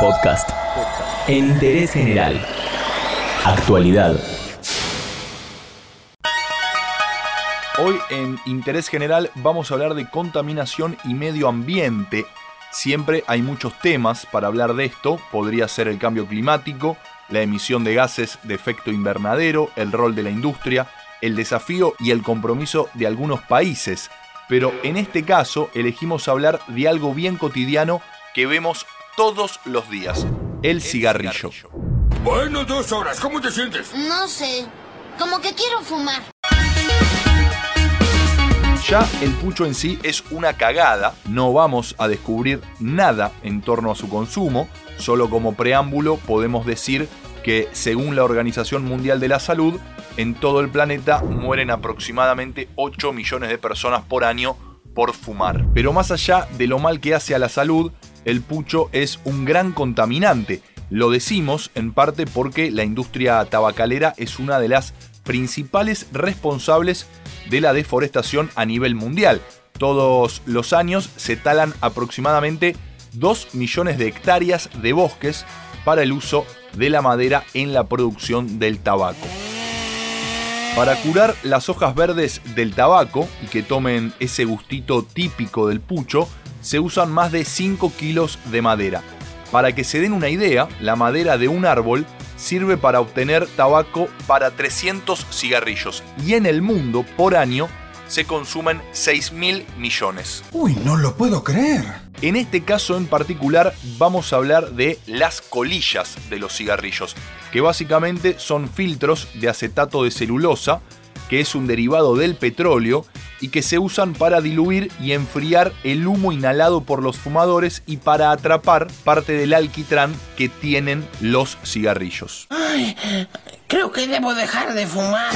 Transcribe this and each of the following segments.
Podcast. En interés general. Actualidad. Hoy en Interés General vamos a hablar de contaminación y medio ambiente. Siempre hay muchos temas para hablar de esto. Podría ser el cambio climático, la emisión de gases de efecto invernadero, el rol de la industria, el desafío y el compromiso de algunos países. Pero en este caso elegimos hablar de algo bien cotidiano que vemos todos los días, el cigarrillo. Bueno, dos horas, ¿cómo te sientes? No sé. Como que quiero fumar. Ya el pucho en sí es una cagada, no vamos a descubrir nada en torno a su consumo, solo como preámbulo podemos decir que según la Organización Mundial de la Salud, en todo el planeta mueren aproximadamente 8 millones de personas por año por fumar. Pero más allá de lo mal que hace a la salud, el pucho es un gran contaminante. Lo decimos en parte porque la industria tabacalera es una de las principales responsables de la deforestación a nivel mundial. Todos los años se talan aproximadamente 2 millones de hectáreas de bosques para el uso de la madera en la producción del tabaco. Para curar las hojas verdes del tabaco y que tomen ese gustito típico del pucho, se usan más de 5 kilos de madera. Para que se den una idea, la madera de un árbol sirve para obtener tabaco para 300 cigarrillos y en el mundo por año se consumen 6 mil millones. Uy, no lo puedo creer. En este caso en particular vamos a hablar de las colillas de los cigarrillos, que básicamente son filtros de acetato de celulosa, que es un derivado del petróleo y que se usan para diluir y enfriar el humo inhalado por los fumadores y para atrapar parte del alquitrán que tienen los cigarrillos. Ay, creo que debo dejar de fumar.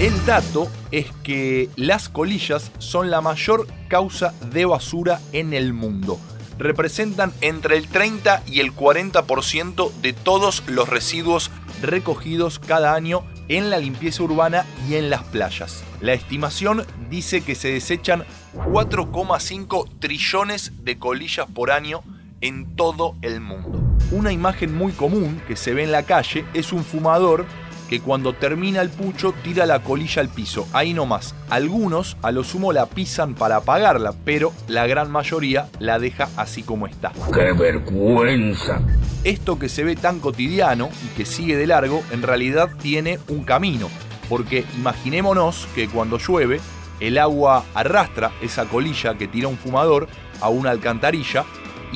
El dato es que las colillas son la mayor causa de basura en el mundo. Representan entre el 30 y el 40% de todos los residuos recogidos cada año en la limpieza urbana y en las playas. La estimación dice que se desechan 4,5 trillones de colillas por año en todo el mundo. Una imagen muy común que se ve en la calle es un fumador que cuando termina el pucho tira la colilla al piso, ahí nomás. Algunos a lo sumo la pisan para apagarla, pero la gran mayoría la deja así como está. ¡Qué vergüenza! Esto que se ve tan cotidiano y que sigue de largo, en realidad tiene un camino, porque imaginémonos que cuando llueve, el agua arrastra esa colilla que tira un fumador a una alcantarilla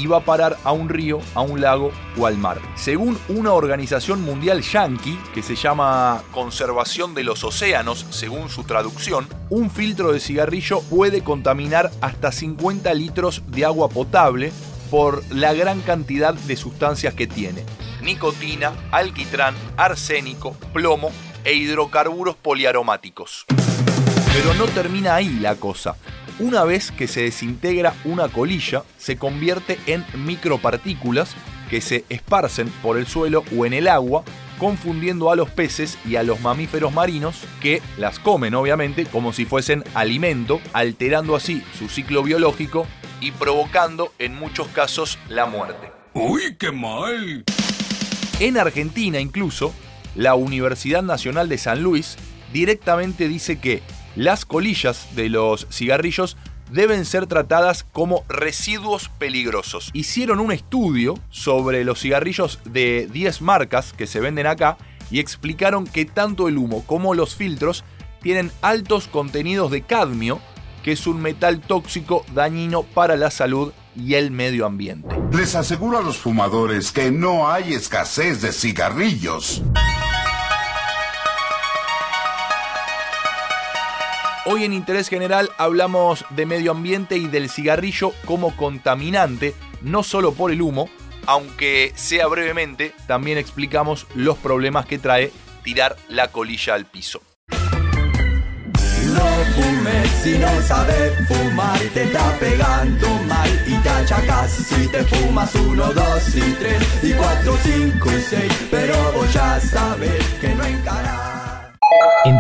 va a parar a un río, a un lago o al mar. Según una organización mundial yankee que se llama Conservación de los Océanos, según su traducción, un filtro de cigarrillo puede contaminar hasta 50 litros de agua potable por la gran cantidad de sustancias que tiene. Nicotina, alquitrán, arsénico, plomo e hidrocarburos poliaromáticos. Pero no termina ahí la cosa. Una vez que se desintegra una colilla, se convierte en micropartículas que se esparcen por el suelo o en el agua, confundiendo a los peces y a los mamíferos marinos que las comen obviamente como si fuesen alimento, alterando así su ciclo biológico y provocando en muchos casos la muerte. ¡Uy, qué mal! En Argentina incluso, la Universidad Nacional de San Luis directamente dice que las colillas de los cigarrillos deben ser tratadas como residuos peligrosos. Hicieron un estudio sobre los cigarrillos de 10 marcas que se venden acá y explicaron que tanto el humo como los filtros tienen altos contenidos de cadmio, que es un metal tóxico dañino para la salud y el medio ambiente. Les aseguro a los fumadores que no hay escasez de cigarrillos. Hoy en Interés General hablamos de medio ambiente y del cigarrillo como contaminante, no solo por el humo, aunque sea brevemente, también explicamos los problemas que trae tirar la colilla al piso. No fumes si no sabes fumar, te está pegando